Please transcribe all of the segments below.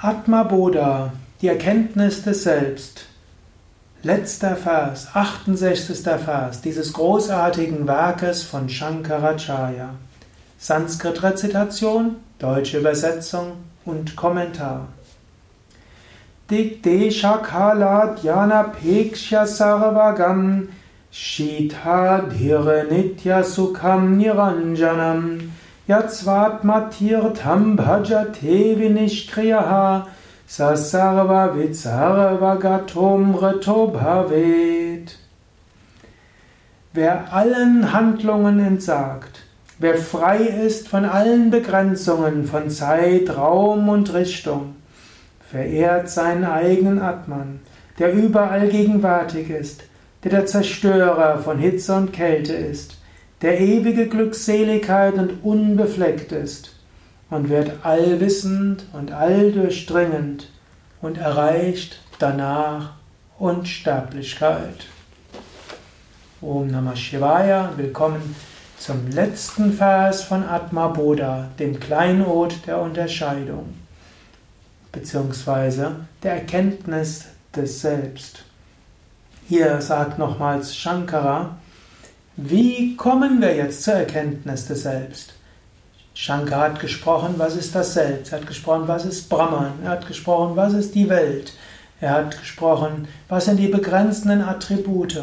Atma Bodha, die Erkenntnis des Selbst. Letzter Vers, 68. Vers dieses großartigen Werkes von Shankaracharya. Sanskrit-Rezitation, deutsche Übersetzung und Kommentar. Digdesha kala dhyana pekshya sarvagam shita dhire nitya sukham niranjanam Yatsvatmatirtham bhajate vinishkriyaha sasarva vitsarva gatom reto bhavet. Wer allen Handlungen entsagt, wer frei ist von allen Begrenzungen von Zeit, Raum und Richtung, verehrt seinen eigenen Atman, der überall gegenwärtig ist, der der Zerstörer von Hitze und Kälte ist, der ewige Glückseligkeit und unbefleckt ist und wird allwissend und alldurchdringend und erreicht danach Unsterblichkeit. Om Namah Shivaya, willkommen zum letzten Vers von Atma Bodha, dem Kleinod der Unterscheidung, beziehungsweise der Erkenntnis des Selbst. Hier sagt nochmals Shankara, wie kommen wir jetzt zur Erkenntnis des Selbst? Shankar hat gesprochen, was ist das Selbst? Er hat gesprochen, was ist Brahman? Er hat gesprochen, was ist die Welt? Er hat gesprochen, was sind die begrenzenden Attribute?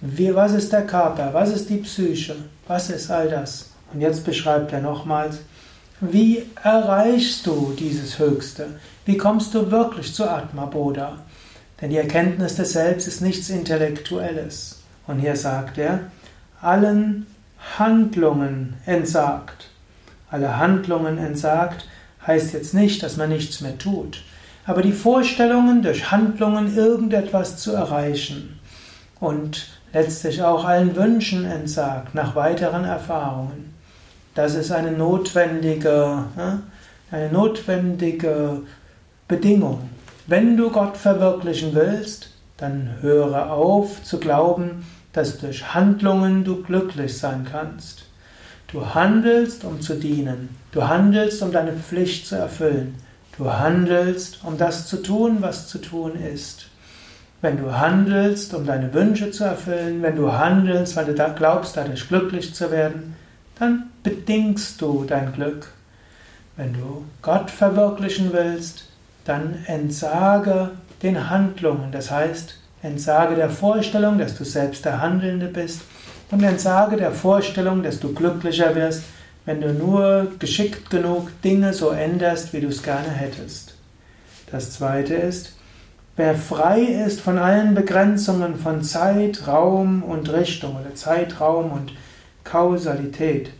Wie, was ist der Körper? Was ist die Psyche? Was ist all das? Und jetzt beschreibt er nochmals, wie erreichst du dieses Höchste? Wie kommst du wirklich zu Atma Bodha? Denn die Erkenntnis des Selbst ist nichts Intellektuelles. Und hier sagt er, allen Handlungen entsagt. Alle Handlungen entsagt heißt jetzt nicht, dass man nichts mehr tut, aber die Vorstellungen, durch Handlungen irgendetwas zu erreichen und letztlich auch allen Wünschen entsagt nach weiteren Erfahrungen. Das ist eine notwendige, eine notwendige Bedingung. Wenn du Gott verwirklichen willst, dann höre auf zu glauben, dass durch Handlungen du glücklich sein kannst. Du handelst, um zu dienen. Du handelst, um deine Pflicht zu erfüllen. Du handelst, um das zu tun, was zu tun ist. Wenn du handelst, um deine Wünsche zu erfüllen, wenn du handelst, weil du glaubst, dadurch glücklich zu werden, dann bedingst du dein Glück. Wenn du Gott verwirklichen willst, dann entsage den Handlungen. Das heißt, Entsage der Vorstellung, dass du selbst der Handelnde bist und entsage der Vorstellung, dass du glücklicher wirst, wenn du nur geschickt genug Dinge so änderst, wie du es gerne hättest. Das zweite ist, wer frei ist von allen Begrenzungen von Zeit, Raum und Richtung oder Zeitraum und Kausalität,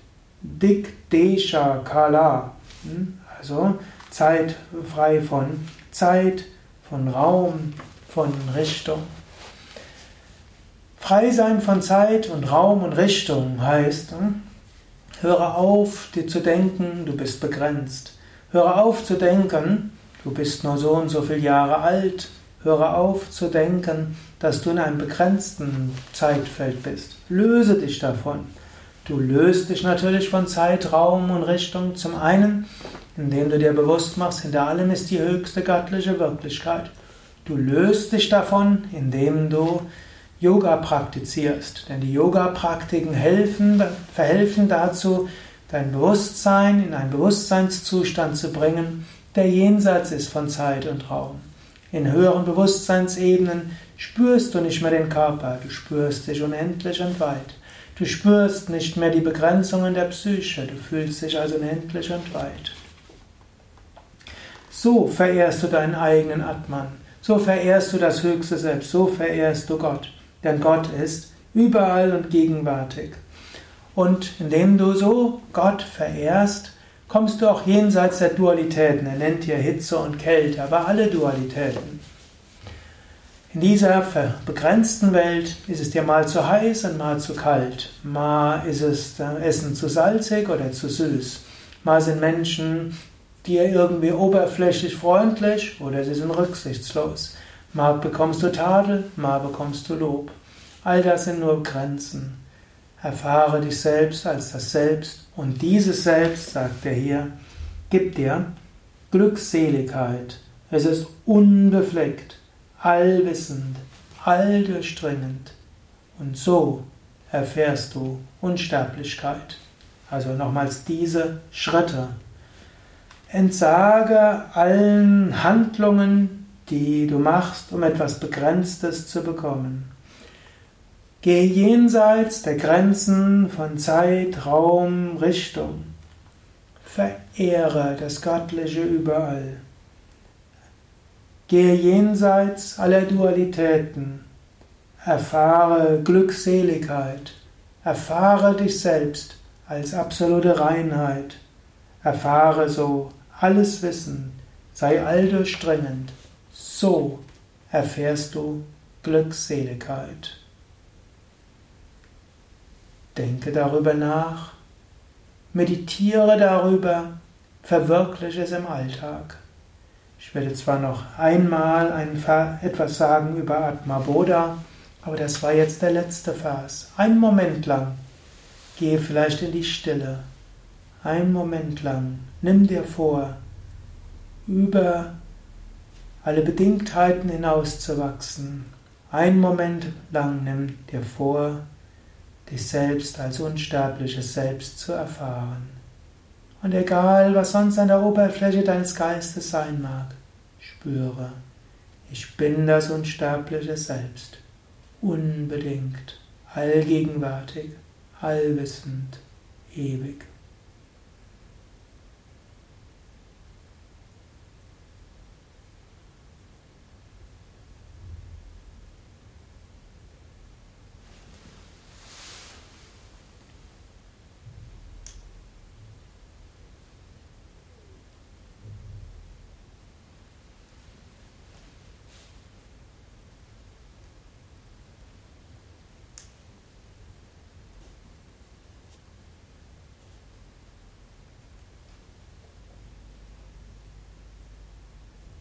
Dik Desha Kala, hm? also Zeit frei von Zeit, von Raum, von Richtung. Frei sein von Zeit und Raum und Richtung heißt, hm, höre auf, dir zu denken, du bist begrenzt. Höre auf zu denken, du bist nur so und so viele Jahre alt. Höre auf zu denken, dass du in einem begrenzten Zeitfeld bist. Löse dich davon. Du löst dich natürlich von Zeit, Raum und Richtung. Zum einen, indem du dir bewusst machst, hinter allem ist die höchste göttliche Wirklichkeit. Du löst dich davon, indem du Yoga praktizierst. Denn die Yoga-Praktiken helfen, verhelfen dazu, dein Bewusstsein in einen Bewusstseinszustand zu bringen, der jenseits ist von Zeit und Raum. In höheren Bewusstseinsebenen spürst du nicht mehr den Körper, du spürst dich unendlich und weit. Du spürst nicht mehr die Begrenzungen der Psyche, du fühlst dich also unendlich und weit. So verehrst du deinen eigenen Atman. So verehrst du das höchste Selbst, so verehrst du Gott. Denn Gott ist überall und gegenwärtig. Und indem du so Gott verehrst, kommst du auch jenseits der Dualitäten. Er nennt hier Hitze und Kälte, aber alle Dualitäten. In dieser begrenzten Welt ist es dir mal zu heiß und mal zu kalt. Mal ist es das Essen zu salzig oder zu süß. Mal sind Menschen dir irgendwie oberflächlich freundlich oder sie sind rücksichtslos. Mal bekommst du Tadel, mal bekommst du Lob. All das sind nur Grenzen. Erfahre dich selbst als das Selbst und dieses Selbst, sagt er hier, gibt dir Glückseligkeit Es ist unbefleckt, allwissend, alldurchdringend. Und so erfährst du Unsterblichkeit. Also nochmals diese Schritte. Entsage allen Handlungen, die du machst, um etwas Begrenztes zu bekommen. Gehe jenseits der Grenzen von Zeit, Raum, Richtung. Verehre das Göttliche überall. Gehe jenseits aller Dualitäten. Erfahre Glückseligkeit. Erfahre dich selbst als absolute Reinheit. Erfahre so alles Wissen. Sei alldurchdringend. So erfährst du Glückseligkeit. Denke darüber nach. Meditiere darüber. Verwirkliche es im Alltag. Ich werde zwar noch einmal ein, etwas sagen über Atma Bodha, aber das war jetzt der letzte Vers. Ein Moment lang. Gehe vielleicht in die Stille. Ein Moment lang. Nimm dir vor, über alle Bedingtheiten hinauszuwachsen. Ein Moment lang nimm dir vor, dich selbst als unsterbliches Selbst zu erfahren. Und egal, was sonst an der Oberfläche deines Geistes sein mag, spüre, ich bin das unsterbliche Selbst, unbedingt, allgegenwärtig, allwissend, ewig.